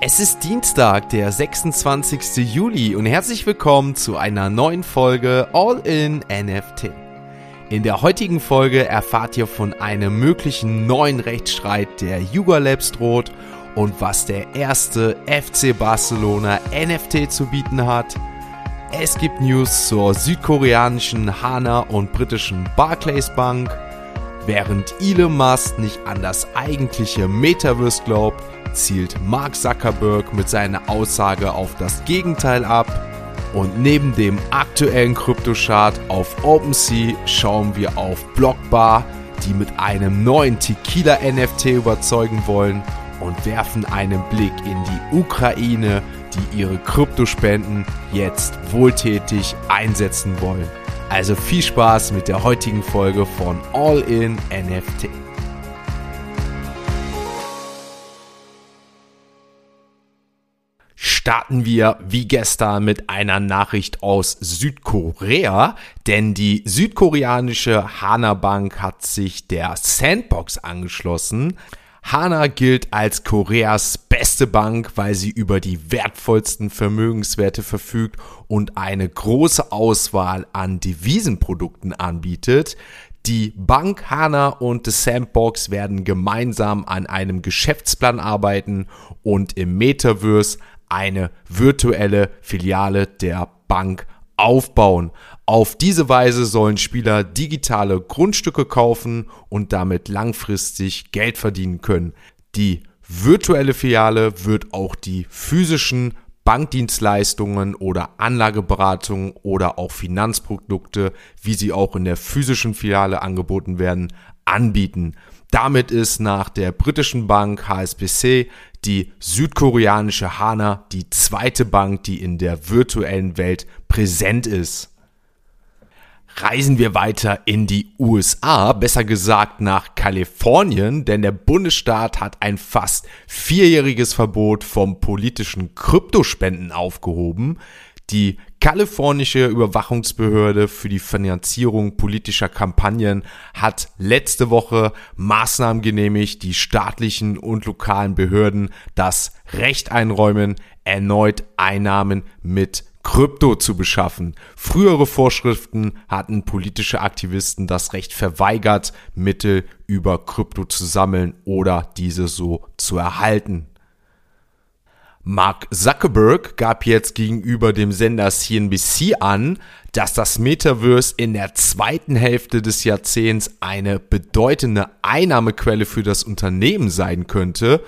Es ist Dienstag, der 26. Juli und herzlich willkommen zu einer neuen Folge All in NFT. In der heutigen Folge erfahrt ihr von einem möglichen neuen Rechtsstreit, der Yuga Labs droht und was der erste FC Barcelona NFT zu bieten hat. Es gibt News zur südkoreanischen Hana und britischen Barclays Bank. Während Elon Musk nicht an das eigentliche Metaverse glaubt, zielt Mark Zuckerberg mit seiner Aussage auf das Gegenteil ab. Und neben dem aktuellen Kryptochart auf OpenSea schauen wir auf Blockbar, die mit einem neuen Tequila-NFT überzeugen wollen und werfen einen Blick in die Ukraine, die ihre Kryptospenden jetzt wohltätig einsetzen wollen. Also viel Spaß mit der heutigen Folge von All in NFT. Starten wir wie gestern mit einer Nachricht aus Südkorea, denn die südkoreanische Hana Bank hat sich der Sandbox angeschlossen. Hana gilt als Koreas beste Bank, weil sie über die wertvollsten Vermögenswerte verfügt und eine große Auswahl an Devisenprodukten anbietet. Die Bank Hana und The Sandbox werden gemeinsam an einem Geschäftsplan arbeiten und im Metaverse eine virtuelle Filiale der Bank aufbauen. Auf diese Weise sollen Spieler digitale Grundstücke kaufen und damit langfristig Geld verdienen können. Die virtuelle Filiale wird auch die physischen Bankdienstleistungen oder Anlageberatungen oder auch Finanzprodukte, wie sie auch in der physischen Filiale angeboten werden, anbieten. Damit ist nach der britischen Bank HSBC die südkoreanische Hana die zweite Bank, die in der virtuellen Welt präsent ist. Reisen wir weiter in die USA, besser gesagt nach Kalifornien, denn der Bundesstaat hat ein fast vierjähriges Verbot vom politischen Kryptospenden aufgehoben. Die kalifornische Überwachungsbehörde für die Finanzierung politischer Kampagnen hat letzte Woche Maßnahmen genehmigt, die staatlichen und lokalen Behörden das Recht einräumen, erneut Einnahmen mit Krypto zu beschaffen. Frühere Vorschriften hatten politische Aktivisten das Recht verweigert, Mittel über Krypto zu sammeln oder diese so zu erhalten. Mark Zuckerberg gab jetzt gegenüber dem Sender CNBC an, dass das Metaverse in der zweiten Hälfte des Jahrzehnts eine bedeutende Einnahmequelle für das Unternehmen sein könnte.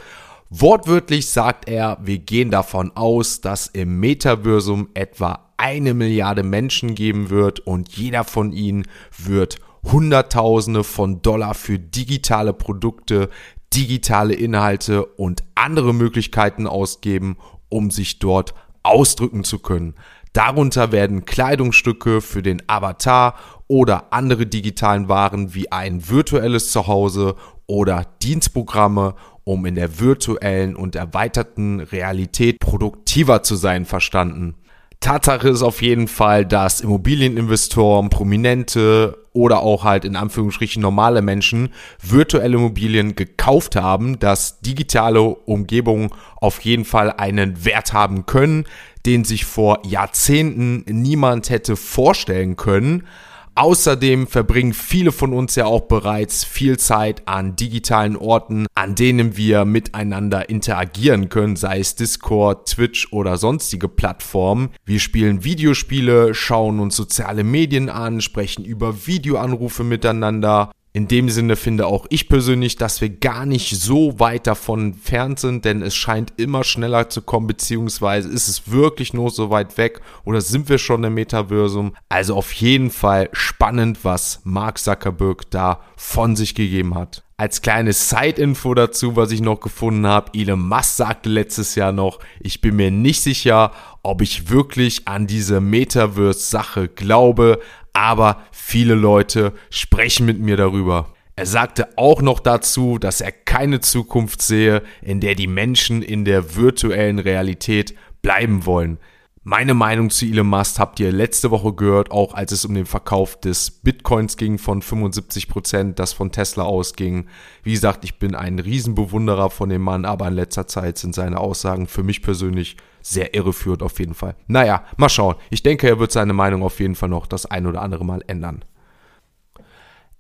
Wortwörtlich sagt er, wir gehen davon aus, dass im Metaversum etwa eine Milliarde Menschen geben wird und jeder von ihnen wird Hunderttausende von Dollar für digitale Produkte, digitale Inhalte und andere Möglichkeiten ausgeben, um sich dort ausdrücken zu können. Darunter werden Kleidungsstücke für den Avatar oder andere digitalen Waren wie ein virtuelles Zuhause oder Dienstprogramme, um in der virtuellen und erweiterten Realität produktiver zu sein, verstanden. Tatsache ist auf jeden Fall, dass Immobilieninvestoren, Prominente oder auch halt in Anführungsstrichen normale Menschen virtuelle Immobilien gekauft haben, dass digitale Umgebungen auf jeden Fall einen Wert haben können, den sich vor Jahrzehnten niemand hätte vorstellen können. Außerdem verbringen viele von uns ja auch bereits viel Zeit an digitalen Orten, an denen wir miteinander interagieren können, sei es Discord, Twitch oder sonstige Plattformen. Wir spielen Videospiele, schauen uns soziale Medien an, sprechen über Videoanrufe miteinander in dem Sinne finde auch ich persönlich, dass wir gar nicht so weit davon entfernt sind, denn es scheint immer schneller zu kommen, beziehungsweise ist es wirklich nur so weit weg oder sind wir schon im Metaversum? Also auf jeden Fall spannend, was Mark Zuckerberg da von sich gegeben hat. Als kleine Side-Info dazu, was ich noch gefunden habe, Elon Musk sagte letztes Jahr noch, ich bin mir nicht sicher, ob ich wirklich an diese Metaverse-Sache glaube, aber viele Leute sprechen mit mir darüber. Er sagte auch noch dazu, dass er keine Zukunft sehe, in der die Menschen in der virtuellen Realität bleiben wollen. Meine Meinung zu Elon Musk habt ihr letzte Woche gehört, auch als es um den Verkauf des Bitcoins ging von 75%, Prozent, das von Tesla ausging. Wie gesagt, ich bin ein Riesenbewunderer von dem Mann, aber in letzter Zeit sind seine Aussagen für mich persönlich sehr irreführend auf jeden Fall. Naja, mal schauen. Ich denke, er wird seine Meinung auf jeden Fall noch das ein oder andere Mal ändern.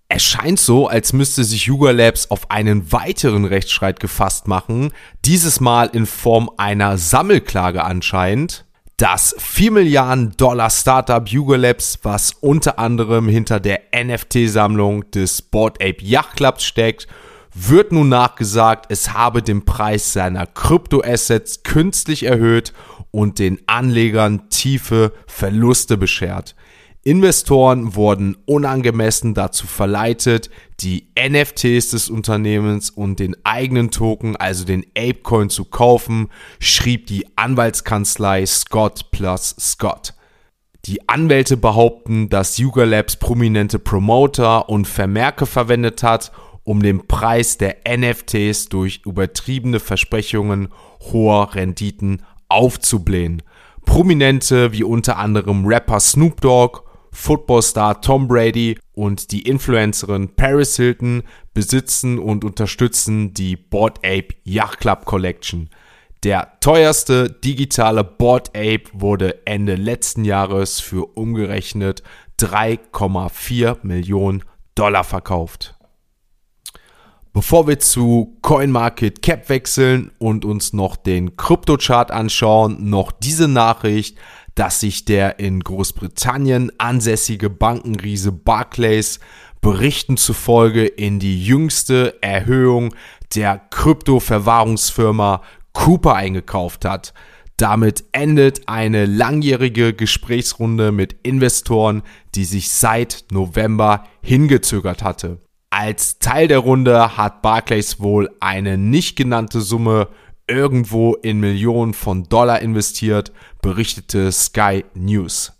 Es scheint so, als müsste sich Yuga Labs auf einen weiteren Rechtsstreit gefasst machen, dieses Mal in Form einer Sammelklage anscheinend. Das 4 Milliarden Dollar Startup Yuga Labs, was unter anderem hinter der NFT-Sammlung des Board Ape Yacht Clubs steckt, wird nun nachgesagt, es habe den Preis seiner Kryptoassets künstlich erhöht und den Anlegern tiefe Verluste beschert. Investoren wurden unangemessen dazu verleitet, die NFTs des Unternehmens und den eigenen Token, also den Apecoin, zu kaufen, schrieb die Anwaltskanzlei Scott plus Scott. Die Anwälte behaupten, dass Yuga Labs prominente Promoter und Vermerke verwendet hat, um den Preis der NFTs durch übertriebene Versprechungen hoher Renditen aufzublähen. Prominente wie unter anderem Rapper Snoop Dogg Footballstar Tom Brady und die Influencerin Paris Hilton besitzen und unterstützen die Board Ape Yacht Club Collection. Der teuerste digitale Board Ape wurde Ende letzten Jahres für umgerechnet 3,4 Millionen Dollar verkauft. Bevor wir zu CoinMarketCap wechseln und uns noch den Kryptochart anschauen, noch diese Nachricht dass sich der in Großbritannien ansässige Bankenriese Barclays Berichten zufolge in die jüngste Erhöhung der Kryptoverwahrungsfirma Cooper eingekauft hat. Damit endet eine langjährige Gesprächsrunde mit Investoren, die sich seit November hingezögert hatte. Als Teil der Runde hat Barclays wohl eine nicht genannte Summe irgendwo in Millionen von Dollar investiert, berichtete Sky News.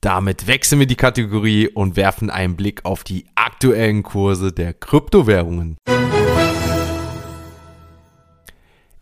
Damit wechseln wir die Kategorie und werfen einen Blick auf die aktuellen Kurse der Kryptowährungen.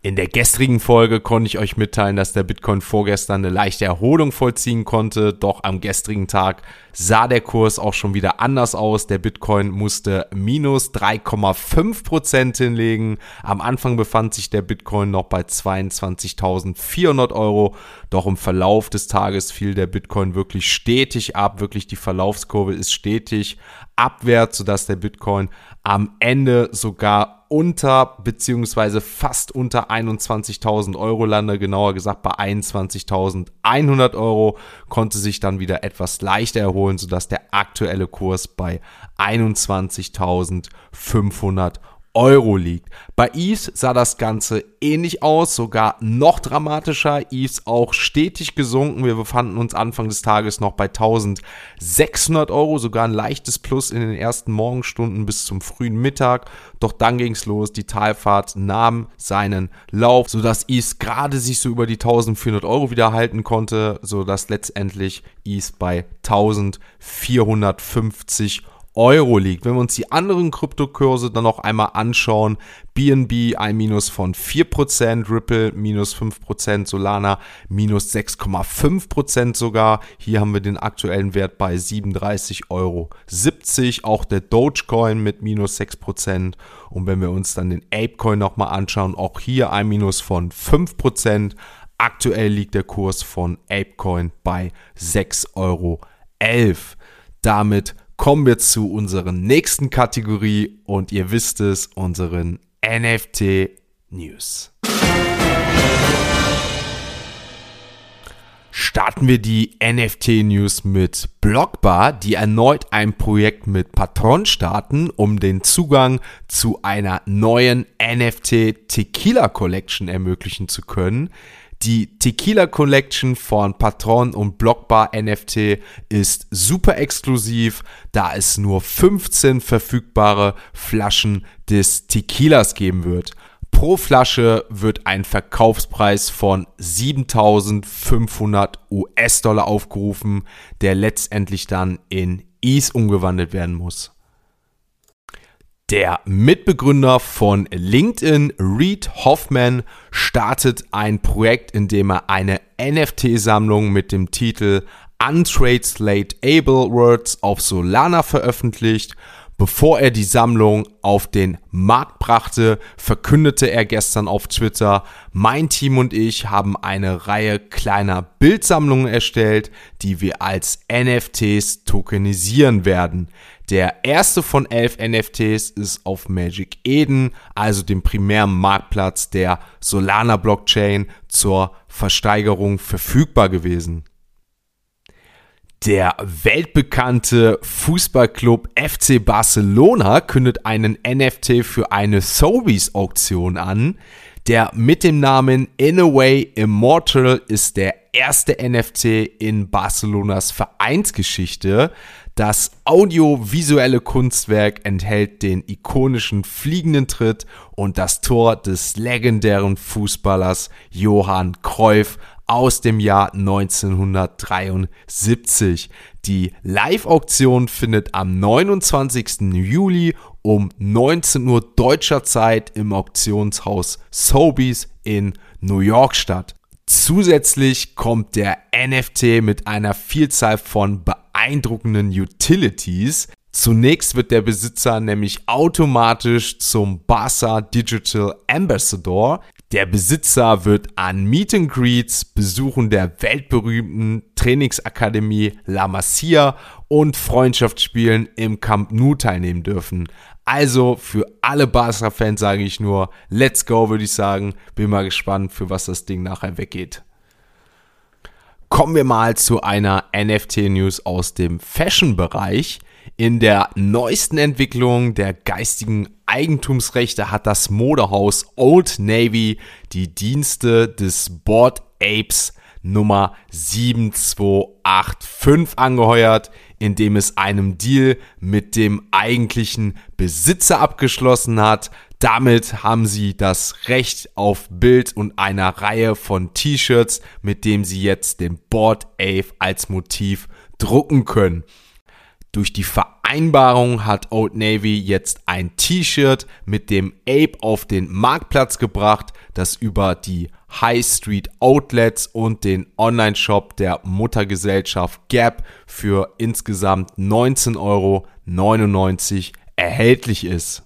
In der gestrigen Folge konnte ich euch mitteilen, dass der Bitcoin vorgestern eine leichte Erholung vollziehen konnte. Doch am gestrigen Tag sah der Kurs auch schon wieder anders aus. Der Bitcoin musste minus 3,5 Prozent hinlegen. Am Anfang befand sich der Bitcoin noch bei 22.400 Euro. Doch im Verlauf des Tages fiel der Bitcoin wirklich stetig ab. Wirklich die Verlaufskurve ist stetig abwärts, sodass der Bitcoin am Ende sogar unter beziehungsweise fast unter 21.000 Euro lande, genauer gesagt bei 21.100 Euro, konnte sich dann wieder etwas leichter erholen, sodass der aktuelle Kurs bei 21.500 Euro liegt. Bei Eves sah das Ganze ähnlich aus, sogar noch dramatischer. Eves auch stetig gesunken. Wir befanden uns Anfang des Tages noch bei 1600 Euro, sogar ein leichtes Plus in den ersten Morgenstunden bis zum frühen Mittag. Doch dann ging es los. Die Talfahrt nahm seinen Lauf, sodass Eves gerade sich so über die 1400 Euro wieder halten konnte, sodass letztendlich Eves bei 1450 Euro Euro liegt. Wenn wir uns die anderen Kryptokurse dann noch einmal anschauen, BNB ein Minus von 4%, Ripple minus 5%, Solana minus 6,5% sogar. Hier haben wir den aktuellen Wert bei 37,70 Euro. Auch der Dogecoin mit minus 6%. Und wenn wir uns dann den Apecoin nochmal anschauen, auch hier ein Minus von 5%. Aktuell liegt der Kurs von Apecoin bei 6,11 Euro. Damit kommen wir zu unserer nächsten Kategorie und ihr wisst es, unseren NFT News. Starten wir die NFT News mit Blockbar, die erneut ein Projekt mit Patron starten, um den Zugang zu einer neuen NFT Tequila Collection ermöglichen zu können. Die Tequila Collection von Patron und Blockbar NFT ist super exklusiv, da es nur 15 verfügbare Flaschen des Tequilas geben wird. Pro Flasche wird ein Verkaufspreis von 7500 US-Dollar aufgerufen, der letztendlich dann in ETH umgewandelt werden muss. Der Mitbegründer von LinkedIn, Reed Hoffman, startet ein Projekt, in dem er eine NFT-Sammlung mit dem Titel Untranslate-Able Words auf Solana veröffentlicht. Bevor er die Sammlung auf den Markt brachte, verkündete er gestern auf Twitter, mein Team und ich haben eine Reihe kleiner Bildsammlungen erstellt, die wir als NFTs tokenisieren werden. Der erste von elf NFTs ist auf Magic Eden, also dem primären Marktplatz der Solana Blockchain, zur Versteigerung verfügbar gewesen. Der weltbekannte Fußballclub FC Barcelona kündet einen NFT für eine Sobeys Auktion an. Der mit dem Namen In a Way Immortal ist der erste NFT in Barcelonas Vereinsgeschichte. Das audiovisuelle Kunstwerk enthält den ikonischen fliegenden Tritt und das Tor des legendären Fußballers Johann Cruyff aus dem Jahr 1973. Die Live-Auktion findet am 29. Juli um 19 Uhr deutscher Zeit im Auktionshaus Sobeys in New York statt. Zusätzlich kommt der NFT mit einer Vielzahl von beeindruckenden Utilities. Zunächst wird der Besitzer nämlich automatisch zum Barca Digital Ambassador. Der Besitzer wird an Meet and Greets, Besuchen der weltberühmten Trainingsakademie La Masia und Freundschaftsspielen im Camp Nou teilnehmen dürfen. Also für alle Barca-Fans sage ich nur, let's go, würde ich sagen. Bin mal gespannt, für was das Ding nachher weggeht. Kommen wir mal zu einer NFT-News aus dem Fashion-Bereich. In der neuesten Entwicklung der geistigen Eigentumsrechte hat das Modehaus Old Navy die Dienste des Board Apes Nummer 7285 angeheuert, indem es einem Deal mit dem eigentlichen Besitzer abgeschlossen hat. Damit haben sie das Recht auf Bild und einer Reihe von T-Shirts, mit dem sie jetzt den Board Ape als Motiv drucken können. Durch die Vereinbarung hat Old Navy jetzt ein T-Shirt mit dem Ape auf den Marktplatz gebracht, das über die High Street Outlets und den Online-Shop der Muttergesellschaft Gap für insgesamt 19,99 Euro erhältlich ist.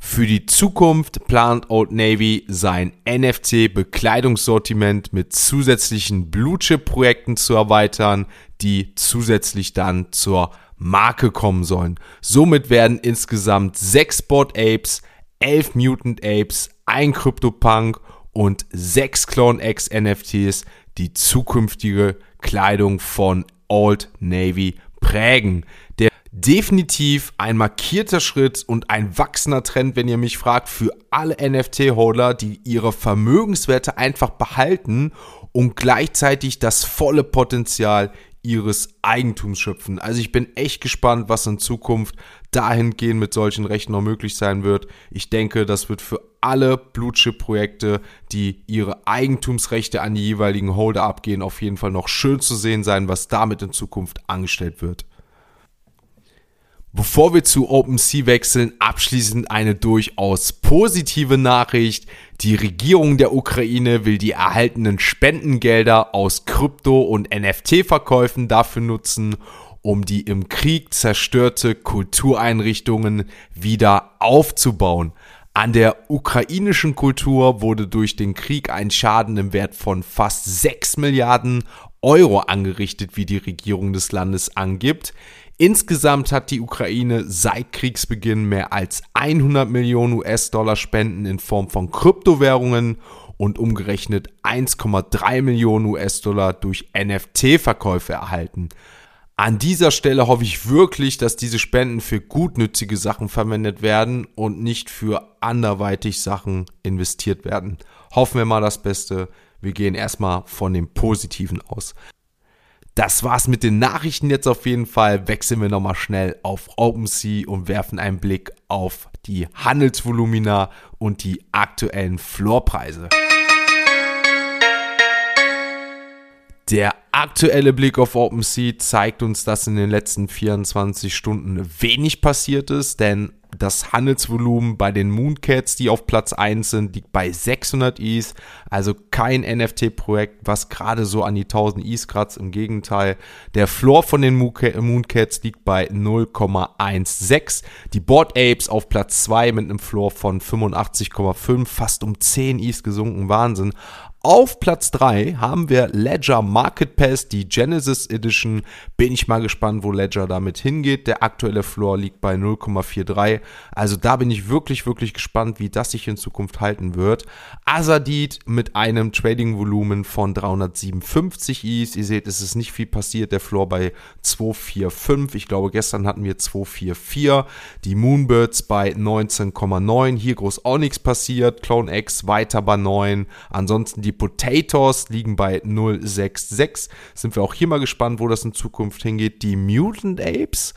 Für die Zukunft plant Old Navy sein NFT-Bekleidungssortiment mit zusätzlichen Blue Chip-Projekten zu erweitern, die zusätzlich dann zur Marke kommen sollen. Somit werden insgesamt sechs Bot Apes, elf Mutant Apes, ein CryptoPunk und sechs Clone X NFTs die zukünftige Kleidung von Old Navy prägen. Der definitiv ein markierter Schritt und ein wachsender Trend, wenn ihr mich fragt, für alle NFT-Holder, die ihre Vermögenswerte einfach behalten und gleichzeitig das volle Potenzial ihres Eigentums schöpfen. Also ich bin echt gespannt, was in Zukunft dahingehend mit solchen Rechten noch möglich sein wird. Ich denke, das wird für alle Blue Chip Projekte, die ihre Eigentumsrechte an die jeweiligen Holder abgehen, auf jeden Fall noch schön zu sehen sein, was damit in Zukunft angestellt wird. Bevor wir zu OpenSea wechseln, abschließend eine durchaus positive Nachricht. Die Regierung der Ukraine will die erhaltenen Spendengelder aus Krypto- und NFT-Verkäufen dafür nutzen, um die im Krieg zerstörte Kultureinrichtungen wieder aufzubauen. An der ukrainischen Kultur wurde durch den Krieg ein Schaden im Wert von fast 6 Milliarden Euro angerichtet, wie die Regierung des Landes angibt. Insgesamt hat die Ukraine seit Kriegsbeginn mehr als 100 Millionen US-Dollar Spenden in Form von Kryptowährungen und umgerechnet 1,3 Millionen US-Dollar durch NFT-Verkäufe erhalten. An dieser Stelle hoffe ich wirklich, dass diese Spenden für gutnützige Sachen verwendet werden und nicht für anderweitig Sachen investiert werden. Hoffen wir mal das Beste. Wir gehen erstmal von dem Positiven aus. Das war's mit den Nachrichten jetzt auf jeden Fall. Wechseln wir nochmal schnell auf OpenSea und werfen einen Blick auf die Handelsvolumina und die aktuellen Floorpreise. Der aktuelle Blick auf OpenSea zeigt uns, dass in den letzten 24 Stunden wenig passiert ist, denn Das Handelsvolumen bei den Mooncats, die auf Platz 1 sind, liegt bei 600 ETH. Also kein NFT-Projekt, was gerade so an die 1000 ETH kratzt. Im Gegenteil, der Floor von den Mooncats liegt bei 0,16. Die Board Apes auf Platz 2 mit einem Floor von 85,5, fast um 10 ETH gesunken. Wahnsinn. Auf Platz 3 haben wir Ledger Market Pass, die Genesis Edition. Bin ich mal gespannt, wo Ledger damit hingeht. Der aktuelle Floor liegt bei 0,43. Also da bin ich wirklich, wirklich gespannt, wie das sich in Zukunft halten wird. Azadid mit einem Trading-Volumen von 357 Is. Ihr seht, es ist nicht viel passiert. Der Floor bei 245. Ich glaube, gestern hatten wir 244. Die Moonbirds bei 19,9. Hier groß auch nichts passiert. Clone X weiter bei 9. Ansonsten die Potatoes liegen bei 066. Sind wir auch hier mal gespannt, wo das in Zukunft hingeht. Die Mutant Apes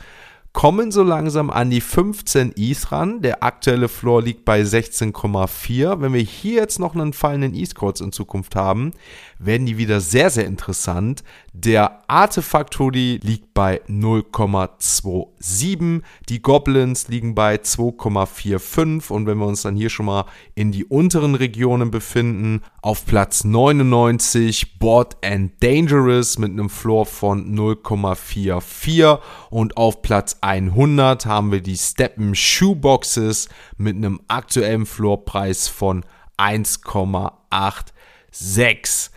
kommen so langsam an die 15 Is ran. Der aktuelle Floor liegt bei 16,4. Wenn wir hier jetzt noch einen fallenden E-Scores in Zukunft haben, werden die wieder sehr, sehr interessant. Der Artefakt Hoodie liegt bei 0,27. Die Goblins liegen bei 2,45. Und wenn wir uns dann hier schon mal in die unteren Regionen befinden, auf Platz 99 Board and Dangerous mit einem Floor von 0,44. Und auf Platz 100 haben wir die Steppen Shoeboxes mit einem aktuellen Floorpreis von 1,86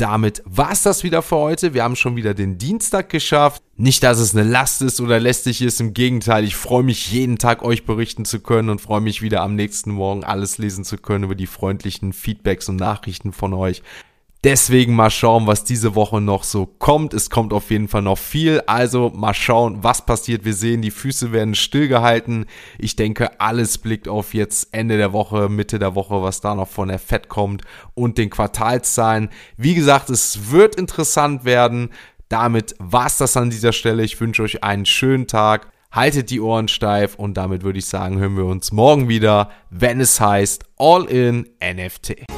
damit war es das wieder für heute. Wir haben schon wieder den Dienstag geschafft. Nicht, dass es eine Last ist oder lästig ist. Im Gegenteil, ich freue mich jeden Tag euch berichten zu können und freue mich wieder am nächsten Morgen alles lesen zu können über die freundlichen Feedbacks und Nachrichten von euch. Deswegen mal schauen, was diese Woche noch so kommt. Es kommt auf jeden Fall noch viel. Also mal schauen, was passiert. Wir sehen, die Füße werden stillgehalten. Ich denke, alles blickt auf jetzt Ende der Woche, Mitte der Woche, was da noch von der Fed kommt und den Quartalszahlen. Wie gesagt, es wird interessant werden. Damit war's das an dieser Stelle. Ich wünsche euch einen schönen Tag. Haltet die Ohren steif und damit würde ich sagen, hören wir uns morgen wieder, wenn es heißt All in NFT.